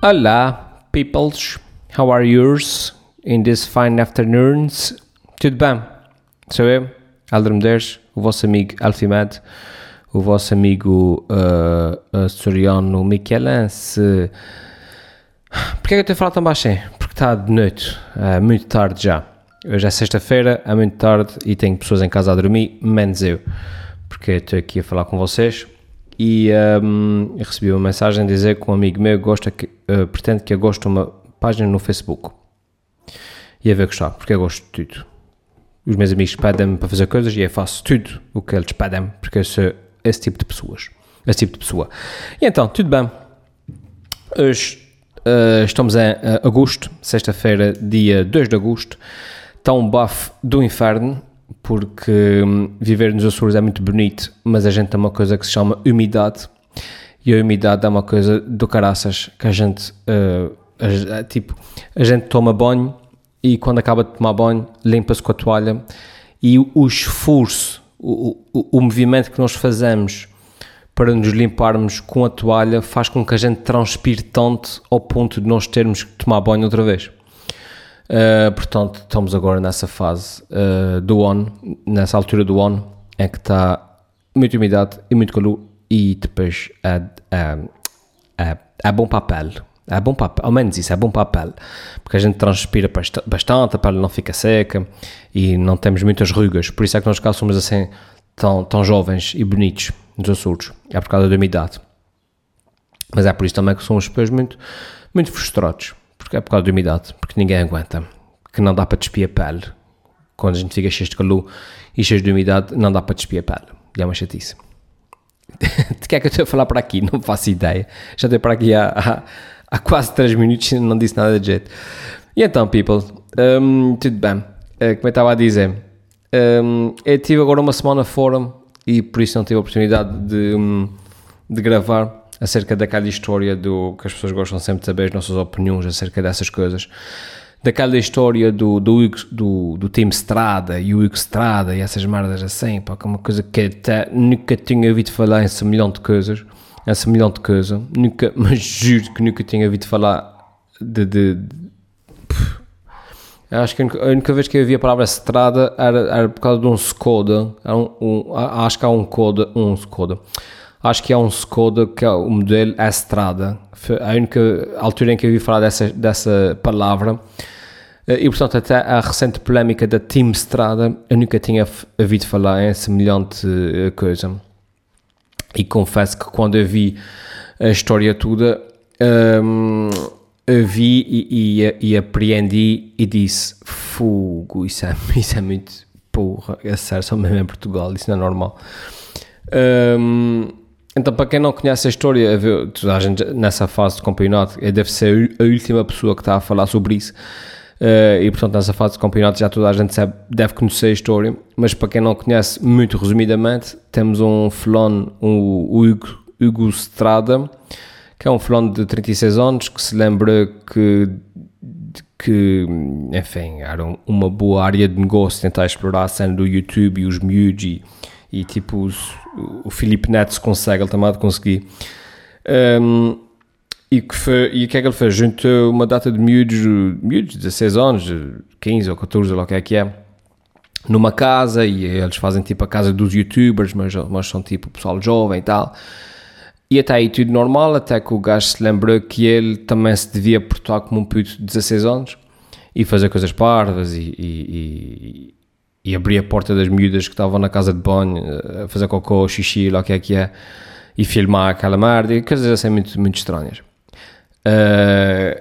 Olá, peoples. How are yours in this fine afternoons? Tudo bem? Sou eu, Alder Medeiros, o vosso amigo Alfimed, o vosso amigo uh, açoriano Michelense. Porquê é que eu a falar tão baixinho? Porque está de noite, é muito tarde já. Hoje é sexta-feira, é muito tarde e tenho pessoas em casa a dormir, menos eu. Porque estou aqui a falar com vocês e um, recebi uma mensagem a dizer que um amigo meu gosta que, uh, pretende que eu goste de uma página no Facebook. E a ver gostar, porque eu gosto de tudo. Os meus amigos pedem-me para fazer coisas e eu faço tudo o que eles pedem, porque eu sou esse tipo de pessoas. Esse tipo de pessoa. E então, tudo bem. Hoje uh, estamos em uh, agosto, sexta-feira, dia 2 de agosto. Está um bafo do inferno porque hum, viver nos Açores é muito bonito, mas a gente tem uma coisa que se chama umidade, e a umidade é uma coisa do caraças, que a gente, uh, a, tipo, a gente toma banho, e quando acaba de tomar banho, limpa-se com a toalha, e o, o esforço, o, o, o movimento que nós fazemos para nos limparmos com a toalha faz com que a gente transpire tanto ao ponto de nós termos que tomar banho outra vez. Uh, portanto, estamos agora nessa fase uh, do ON, nessa altura do ON, é que está muita umidade e muito calor e depois é, é, é, é bom pele. É bom para, ao menos isso, é bom pele, porque a gente transpira bastante, a pele não fica seca e não temos muitas rugas, por isso é que nós cá somos assim tão, tão jovens e bonitos nos Açores, é por causa da umidade. Mas é por isso também que somos depois muito, muito frustrados porque é por causa da umidade, porque ninguém aguenta, que não dá para despir a pele. Quando a gente fica cheio de calor e cheio de umidade, não dá para despir a pele. E é uma chatice. de que é que eu estou a falar para aqui? Não faço ideia. Já estou para aqui há, há, há, quase 3 minutos e não disse nada de jeito. E então, people, um, tudo bem. Uh, como eu estava a dizer, um, eu tive agora uma semana fora e por isso não tive a oportunidade de, um, de gravar acerca daquela história do que as pessoas gostam sempre de saber as nossas opiniões acerca dessas coisas. Daquela história do, do, do, do time Strada e o Hugo Strada e essas merdas assim, pá, que é uma coisa que até nunca tinha ouvido falar em semelhante coisas, em semelhante coisa, nunca, mas juro que nunca tinha ouvido falar de, de, de acho que a única, vez que eu vi a palavra Strada era, era por causa de um Skoda, um, um, acho que há um Skoda, um Skoda, acho que é um Skoda que é o modelo Estrada. Foi a única altura em que eu ouvi falar dessa, dessa palavra. Eh, e portanto, até a recente polémica da Team Strada, eu nunca tinha ouvido falar em semelhante eh, coisa. E confesso que quando eu vi a história toda, um, eu vi e, e, e, apreendi e disse: Fogo, isso é, isso é muito porra, é sério, só mesmo em Portugal, isso não é normal. Um, então, para quem não conhece a história, a gente nessa fase de campeonato, deve ser a última pessoa que está a falar sobre isso. Uh, e portanto, nessa fase de campeonato já toda a gente sabe, deve conhecer a história. Mas para quem não conhece, muito resumidamente, temos um fulano, um, o Hugo, Hugo Strada, que é um fulano de 36 anos que se lembra que, que enfim, era uma boa área de negócio tentar explorar a cena do YouTube e os miúdos e tipo os, o Filipe Neto consegue, ele também conseguir. Um, e, que foi, e o que é que ele fez? Juntou uma data de miúdos, miúdos, 16 anos, 15 ou 14, ou o que é que é, numa casa, e eles fazem tipo a casa dos youtubers, mas, mas são tipo pessoal jovem e tal. E até aí tudo normal, até que o gajo se lembrou que ele também se devia portar como um puto de 16 anos e fazer coisas parvas e, e, e abrir a porta das miúdas que estavam na casa de banho eh, a fazer cocô, xixi, lá o que é que é, e filmar aquela merda, coisas assim muito, muito estranhas. Uh,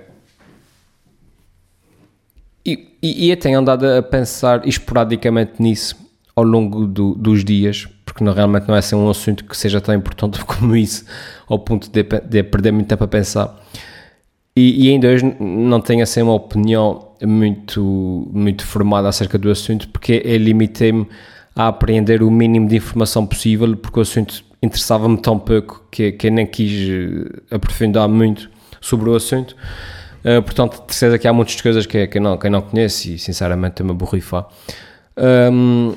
e, e, eu tenho andado a pensar esporadicamente nisso ao longo do, dos dias, porque não, realmente não é assim um assunto que seja tão importante como isso, ao ponto de, de perder muito tempo a pensar. E, e ainda hoje não tenho assim uma opinião muito, muito formada acerca do assunto, porque eu limitei-me a aprender o mínimo de informação possível, porque o assunto interessava-me tão pouco que, que eu nem quis eh, aprofundar muito sobre o assunto. Uh, portanto, de certeza que há muitas coisas que, que, não, que não conheço e sinceramente me borrifar. Um,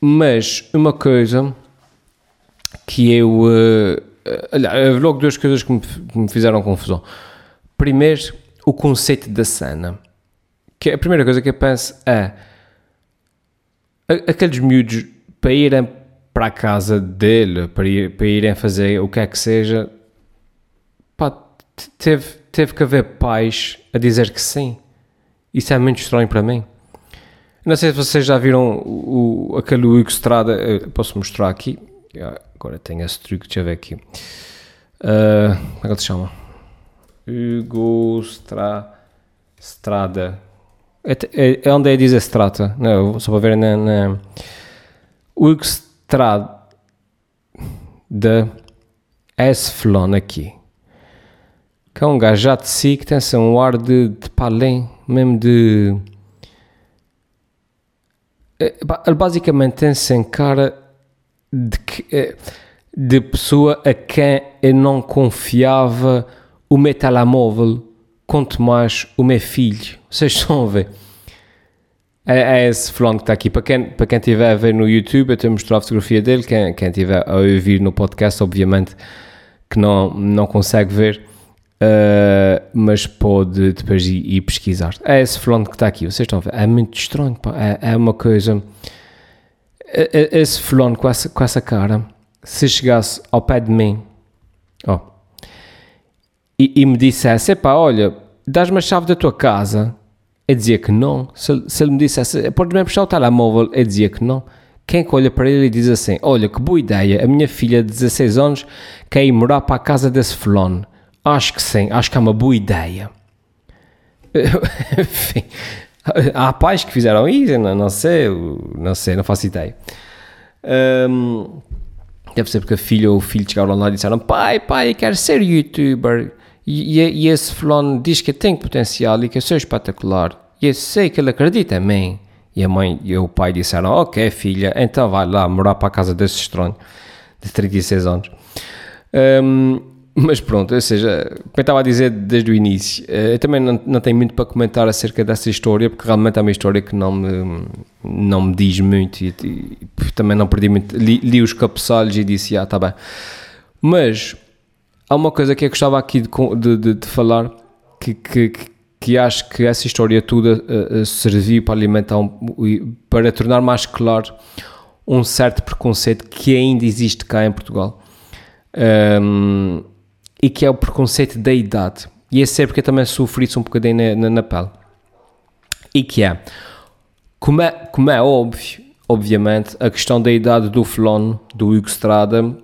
mas uma coisa que eu. Uh, olha, houve logo duas coisas que me, que me fizeram confusão. Primeiro, o conceito da cena. Que a primeira coisa que eu penso é aqueles miúdos para irem para a casa dele, para, ir, para irem fazer o que é que seja, pá, teve, teve que haver pais a dizer que sim. Isso é muito estranho para mim. Não sei se vocês já viram o, o aquele Hugo Strada, posso mostrar aqui. Agora tenho esse truque, deixa eu ver aqui. Uh, como é que ele se chama? Hugo Stra, Strada. É, é, é onde é diz Strata? Não, só para ver na. na Hugo Strada da Esflon aqui. Que é um gajo já de si que tem assim, um ar de, de palém, mesmo de. É, ele basicamente tem-se em cara de, que, de pessoa a quem eu não confiava o meu telemóvel, quanto mais o meu filho. Vocês estão a ver? É, é esse fulano que está aqui. Para quem, para quem estiver a ver no YouTube, eu tenho mostrado a fotografia dele. Quem, quem estiver a ouvir no podcast, obviamente que não, não consegue ver, uh, mas pode depois ir, ir, pesquisar. É esse fulano que está aqui. Vocês estão a ver? É muito estranho. É, é uma coisa. É, é, esse fulano com essa, com essa cara, se chegasse ao pé de mim. Oh, e, e me dissesse: pá, olha, dás-me a chave da tua casa, eu dizia que não. Se, se ele me dissesse: pode-me puxar o telemóvel, eu dizia que não. Quem que olha para ele e diz assim: Olha, que boa ideia, a minha filha de 16 anos quer ir morar para a casa desse fulano. Acho que sim, acho que é uma boa ideia. Enfim, há pais que fizeram isso, não, não sei, não sei, não faço ideia. Um, deve ser porque a filha ou o filho chegaram lá e disseram: Pai, pai, quero ser youtuber. E, e, esse fulano diz que tem potencial e que eu sou espetacular. E eu sei que ele acredita em mim. E a mãe e o pai disseram: Ok, filha, então vai lá morar para a casa desse estranho de 36 anos. Um, mas pronto, ou seja, como eu estava a dizer desde o início, eh, eu também não, não tenho muito para comentar acerca dessa história, porque realmente é uma história que não me, não me diz muito e, e também não perdi muito. Li, li os cabeçalhos e disse: Ah, está bem. Mas há uma coisa que eu gostava aqui de, de, de, de falar que, que, que, acho que essa história toda uh, serviu para alimentar, um, para tornar mais claro um certo preconceito que ainda existe cá em Portugal. Um, e que é o preconceito da idade. E esse é porque eu também sofri isso um bocadinho na, na, na pele. E que é como, é, como é óbvio, obviamente, a questão da idade do Flon, do Hugo Strada,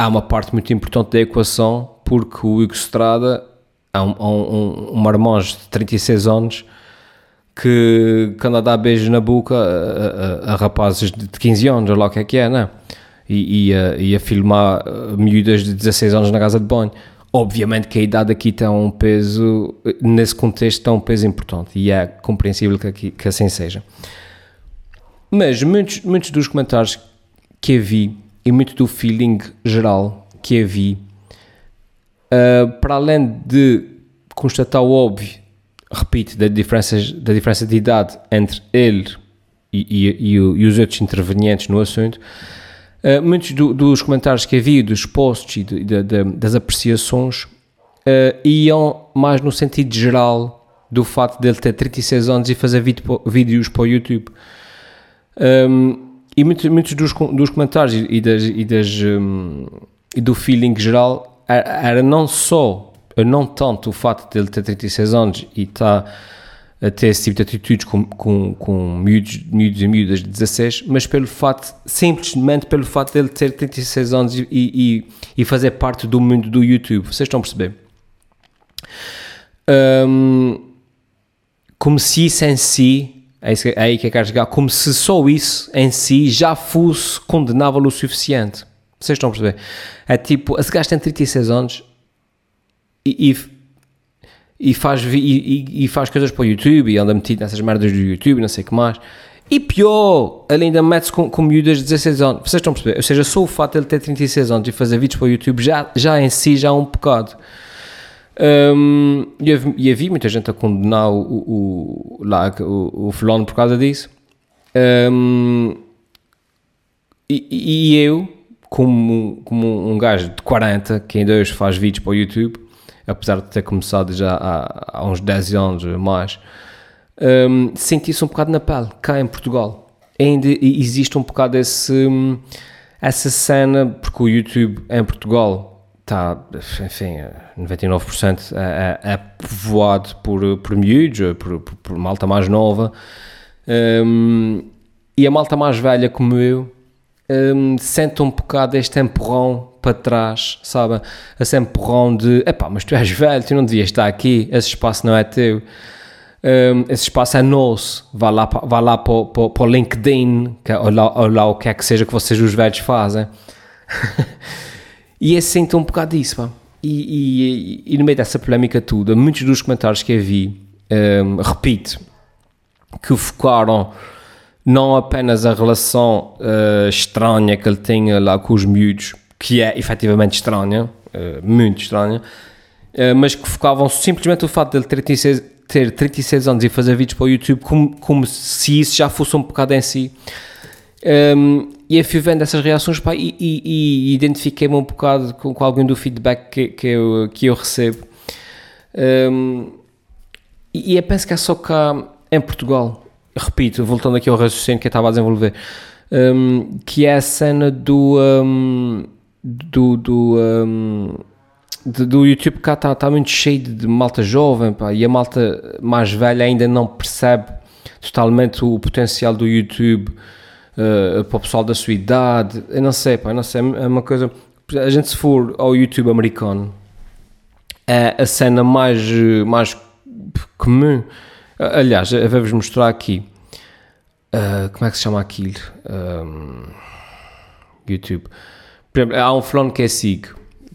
há uma parte muito importante da equação, porque o Hugo Strada é um, um, um marmanjo de 36 anos que, que anda a dar beijos na boca a, a, a rapazes de 15 anos, lá o que é que é, não é? E, e, a, e a filmar miúdas de 16 anos na casa de banho. Obviamente que a idade aqui tem um peso, nesse contexto, tem um peso importante e é compreensível que, aqui, que assim seja. Mas muitos, muitos dos comentários que eu vi e muito do feeling geral que vi, uh, para além de constatar o óbvio, repito, da diferença, da diferença de idade entre ele e, e, e, os outros intervenientes no assunto, uh, muitos do, dos comentários que havia, dos posts e de, de, de, das apreciações, uh, iam mais no sentido geral do facto dele ter 36 anos e fazer vídeo, vídeos para o YouTube. Um, e muitos, muitos dos, dos comentários e, das, e, das, um, e do feeling geral era, não só, não tanto o facto de ele ter 36 anos e estar tá a ter esse tipo de atitudes com, com, com miúdos, miúdos e miúdas de 16, mas pelo facto, simplesmente pelo facto de ele ter 36 anos e, e, e fazer parte do mundo do YouTube. Vocês estão a perceber? Um, como se isso em si é, é aí que eu quero chegar. Como se só isso em si já fosse condenável o suficiente. Vocês estão a perceber? É tipo, esse gajo tem 36 anos e, e, e faz, e, e, faz coisas para o YouTube e anda metido nessas merdas do YouTube, não sei o que mais. E pior, ele ainda mete-se com, com miúdas de 16 anos. Vocês estão a perceber? Ou seja, só o fato de ele ter 36 anos e fazer vídeos para o YouTube já, já em si já é um pecado. Um, e, havia muita gente a condenar o, o, o, o por causa disso. Um, e, e, eu, como, como um gajo de 40 que ainda hoje faz vídeos para o YouTube, apesar de ter começado já há, há uns 10 anos mais, um, senti-se um bocado na pele, cá em Portugal. Ainda existe um bocado esse, essa cena, porque o YouTube em Portugal está, enfim, 99% é, povoado por, por miúdos, por, por, por malta mais nova, um, e a malta mais velha como eu um, sente um bocado este empurrão para trás, sabe? Esse empurrão de, epá, mas tu és velho, tu não devias estar aqui, esse espaço não é teu. Um, esse espaço é nosso, vá lá, vá lá para, para, para o LinkedIn, que, é, ou, lá, ou lá o que é que seja que vocês os velhos fazem. e eu sinto um bocado disso, pá. E, e, e, no meio dessa polémica toda, muitos dos comentários que eu vi, um, repito, que focaram não apenas a relação uh, estranha que ele tinha lá com os miúdos, que é efetivamente estranha, uh, muito estranha, uh, mas que focavam simplesmente o fato de ele ter 36, ter 36 anos e fazer vídeos para o YouTube como, como se isso já fosse um bocado em si. Um, e eu fui vendo essas reações pá, e, e, e identifiquei-me um bocado com, com, algum do feedback que, que, eu, que eu recebo. Um, e eu penso que é só cá em Portugal repito, voltando aqui ao raciocínio que eu estava a desenvolver, um, que é a cena do. Um, do, do, um, do YouTube cá está tá muito cheio de malta jovem pá, e a malta mais velha ainda não percebe totalmente o potencial do YouTube uh, para o pessoal da sua idade. Eu não sei, pá, não sei, é uma coisa. A gente, se for ao YouTube americano, é a cena mais, mais comum Aliás, vou-vos mostrar aqui. Uh, como é que se chama aquilo? Um, YouTube. Por exemplo, há um fulano que é SIG,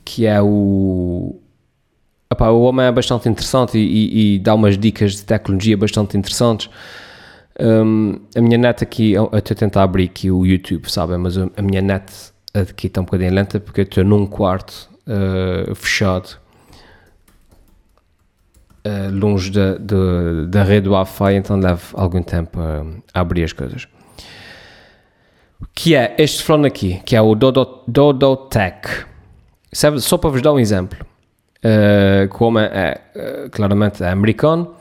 que é o. Epá, o homem é bastante interessante e, e, e, dá umas dicas de tecnologia bastante interessantes. Um, a minha net aqui, eu estou a tentar abrir aqui o YouTube, sabem? Mas a minha net aqui está um bocadinho lenta porque eu estou num quarto uh, fechado uh, longe da, da, da rede Wi-Fi, então leva algum tempo a, a, abrir as coisas. Que é este fone aqui, que é o Dodo, Dodo Tech. Sabe, só para vos dar um exemplo. Uh, como é, é, claramente é americano,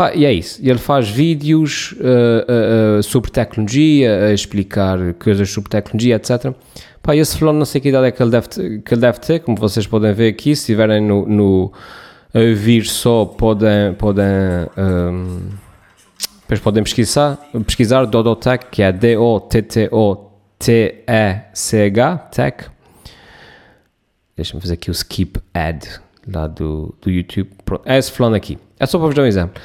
Pá, e é isso. Ele faz vídeos uh, uh, sobre tecnologia, a explicar coisas sobre tecnologia, etc. Pá, esse fulano não sei que idade é que ele deve, que ele deve ter, como vocês podem ver aqui, se estiverem no, no, a ouvir só podem, podem, um, depois podem pesquisar, pesquisar Dodotech, que é D-O-T-T-O-T-E-C-H, Tech. Deixa-me fazer aqui o skip ad lá do, do YouTube. É esse falando aqui. É só para vos dar um exemplo.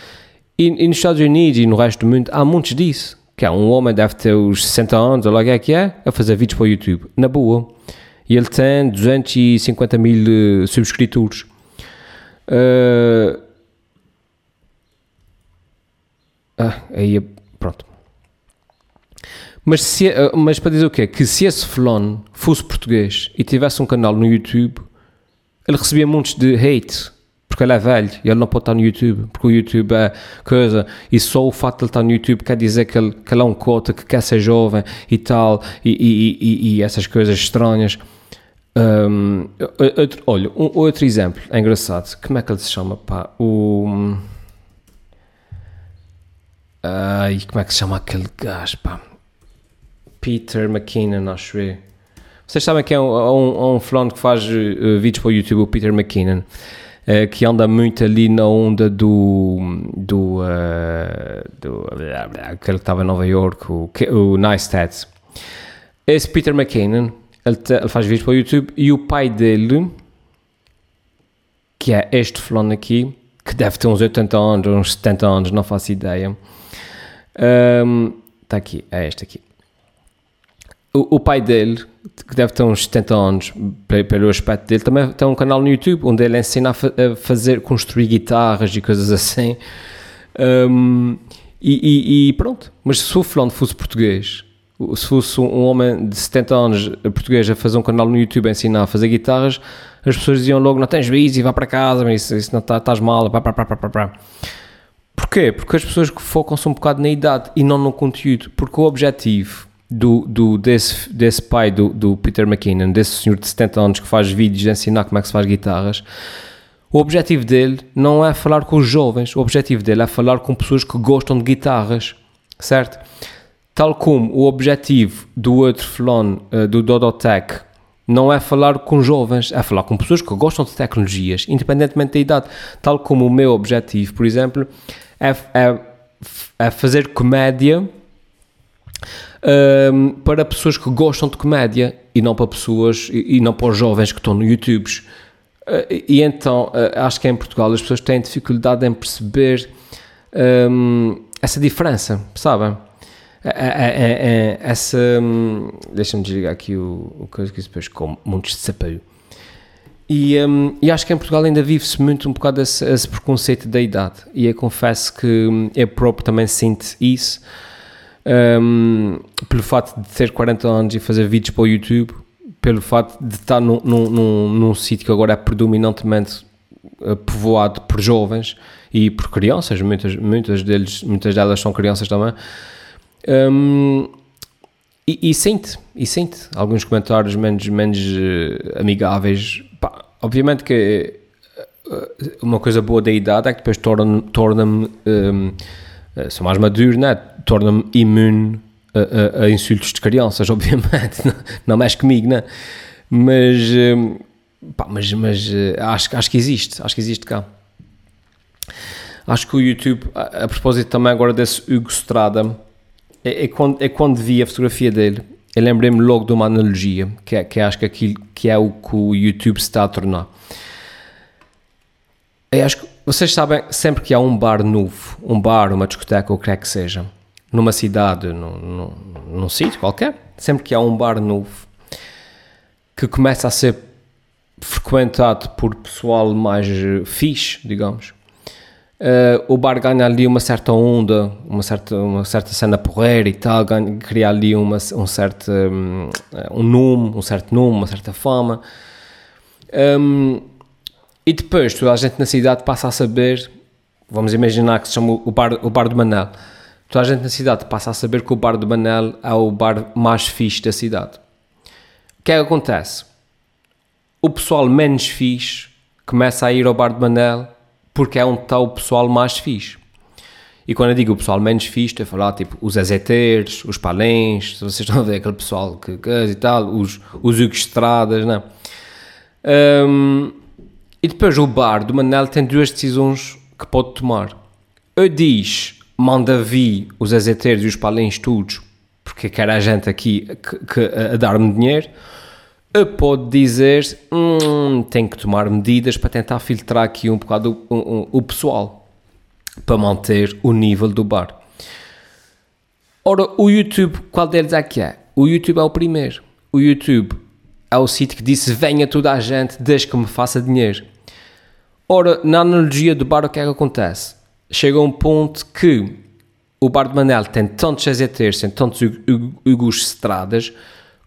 E, e, nos Estados Unidos e no resto do mundo há muitos disso. Que é um homem deve ter os 60 anos, ou lá o que é que é, a fazer vídeos para o YouTube. Na boa. E ele tem 250 mil uh, subscritores. Uh, ah, aí pronto. Mas, se, uh, mas para dizer o quê? Que se esse Flon fosse português e tivesse um canal no YouTube, ele recebia muitos de hate, porque ele é velho e ele não pode estar no YouTube, porque o YouTube é coisa, e só o facto de ele estar no YouTube quer dizer que ele, que ele é um cota, que quer ser jovem e tal, e, e, e, e essas coisas estranhas. Um, outro, olha, um, outro exemplo, é engraçado. Como é que ele se chama? Pá? O. Ai, como é que se chama aquele gajo? Pá? Peter McKinnon, acho eu. Vocês sabem que é um, um, um que faz uh, vídeos para o YouTube, o Peter McKinnon, uh, que anda muito ali na onda do. do. Uh, do aquele que estava em Nova York, o, o Nice Tats. Esse Peter McKinnon ele, te, ele faz vídeos para o YouTube e o pai dele, que é este fulano aqui, que deve ter uns 80 anos, uns 70 anos, não faço ideia. Está um, aqui, é este aqui. O, pai dele, que deve ter uns 70 anos, pelo aspecto dele, também tem um canal no YouTube onde ele ensina a, fa a fazer, construir guitarras e coisas assim. Um, e, e, e, pronto. Mas se o fulano fosse português se fosse um homem de 70 anos português a fazer um canal no YouTube a ensinar a fazer guitarras, as pessoas diziam logo: Não tens juízo e vá para casa, mas isso, isso não tá, estás mal. Pá, pá, pá, pá, pá. Porquê? Porque as pessoas focam-se um bocado na idade e não no conteúdo. Porque o objetivo do, do, desse, desse pai do, do Peter McKinnon, desse senhor de 70 anos que faz vídeos a ensinar como é que se faz guitarras, o objetivo dele não é falar com os jovens, o objetivo dele é falar com pessoas que gostam de guitarras, certo? Tal como o objetivo do outro fulano, uh, do Dodotech, não é falar com jovens, é falar com pessoas que gostam de tecnologias, independentemente da idade. Tal como o meu objetivo, por exemplo, é, é, é fazer comédia um, para pessoas que gostam de comédia e não para pessoas e, e não para os jovens que estão no YouTube. Uh, e então, uh, acho que em Portugal as pessoas têm dificuldade em perceber um, essa diferença, sabem? É, é, é, essa. Um, Deixa-me desligar aqui o, o que depois com montes de sapaio. E, um, e, acho que em Portugal ainda vive-se muito um bocado esse, esse, preconceito da idade. E eu confesso que hum, eu próprio também sinto isso. Um, pelo fato de ter 40 anos e fazer vídeos para o YouTube, pelo fato de estar num, num, num, num sítio que agora é predominantemente uh, povoado por jovens e por crianças, muitas, muitas, deles, muitas delas são crianças também. Um, e, e sente, e sente alguns comentários menos, menos uh, amigáveis. Pá, obviamente que uh, uma coisa boa da idade é que depois torna-me, torna um, sou mais maduro, né? torna-me imune a, a, a, insultos de crianças, obviamente, não, não mexe comigo, né? Mas, um, pá, mas, mas acho, acho que existe, acho que existe cá. Acho que o YouTube, a, a propósito também agora desse Hugo Strada, é, é, quando, é quando vi a fotografia dele, eu lembrei-me logo de uma analogia, que, é, que acho que, aquilo, que é o que o YouTube se está a tornar. Eu acho que vocês sabem, sempre que há um bar novo, um bar, uma discoteca, ou o que é que seja, numa cidade, num, num, num sítio qualquer, sempre que há um bar novo que começa a ser frequentado por pessoal mais fixe, digamos, Uh, o bar ganha ali uma certa onda, uma certa, uma certa cena porreira e tal, ganha, cria ali uma, um certo um, um nome, um certo nome, uma certa fama. Um, e depois toda a gente na cidade passa a saber, vamos imaginar que se chama o bar, o bar do Manel, toda a gente na cidade passa a saber que o bar do Manel é o bar mais fixe da cidade. O que é que acontece? O pessoal menos fixe começa a ir ao bar do Manel porque é onde está o pessoal mais fixe. E quando eu digo o pessoal menos fixe, estou a falar tipo os azeteiros, os palens, vocês estão a ver aquele pessoal que, que e tal, os, os Hugo Estradas, não um, E depois o bar do Manel tem duas decisões que pode tomar. Ou diz, manda vir os azeteiros e os palens todos, porque quer a gente aqui que, que a dar-me dinheiro, pode dizer hum, que tomar medidas para tentar filtrar aqui um bocado o, o, o pessoal para manter o nível do bar. Ora, o YouTube, qual deles é que é? O YouTube é o primeiro. O YouTube é o sítio que disse venha toda a gente desde que me faça dinheiro. Ora, na analogia do bar, o que é que acontece? Chega um ponto que o bar de Manel tem tantos azeiteiros, tem tantos Hugos Estradas,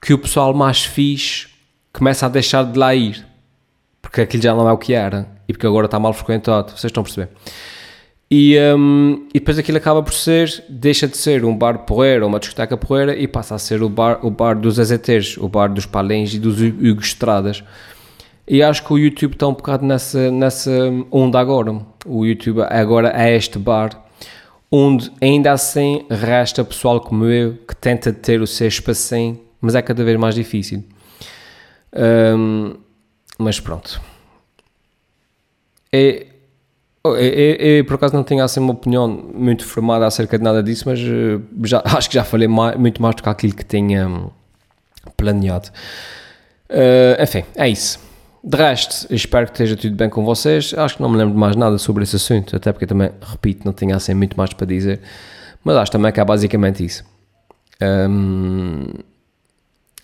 que o pessoal mais fixe começa a deixar de lá ir, porque aquilo já não é o que era e porque agora está mal frequentado. Vocês estão a perceber? E, um, e depois aquilo acaba por ser, deixa de ser um bar porreiro ou uma discoteca porreira e passa a ser o bar, o bar dos azeteiros, o bar dos palens e dos Hugo Estradas. E acho que o YouTube está um bocado nessa, nessa onda agora. O YouTube agora é este bar onde ainda assim resta pessoal como eu que tenta ter o seu espacinho, mas é cada vez mais difícil. Um, mas pronto. É, é, é, é, por acaso não tenho assim uma opinião muito formada acerca de nada disso, mas uh, já, acho que já falei mais, muito mais do que aquilo que tinha um, planeado. Uh, enfim, é isso. De resto, espero que esteja tudo bem com vocês. Acho que não me lembro de mais nada sobre esse assunto, até porque também, repito, não tenho assim muito mais para dizer. Mas acho também que é basicamente isso. Um,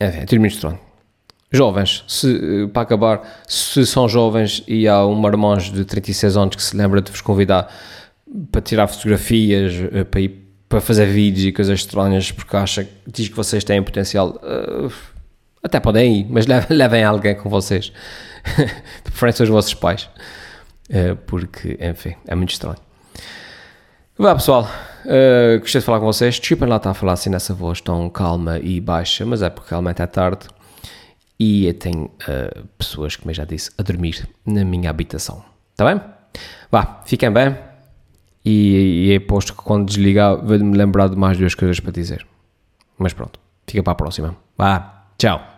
enfim, é tudo estranho. Jovens, se, para acabar, se são jovens e há um marmanjo de 36 anos que se lembra de vos convidar para tirar fotografias, eh, para ir para fazer vídeos e coisas estranhas porque acha, diz que vocês têm potencial, uh, até podem ir, mas levem, alguém com vocês, de preferência os vossos pais, uh, porque, enfim, é muito estranho. Vá pessoal, uh, gostei de falar com vocês, desculpem lá estar a falar assim nessa voz tão calma e baixa, mas é porque realmente é tarde e eu tenho uh, pessoas, como eu já disse, a dormir na minha habitação. Está bem? Vá, fiquem bem. E, e é posto que quando desligar, vou-me lembrar de mais duas coisas para dizer. Mas pronto, fica para a próxima. Vá, tchau.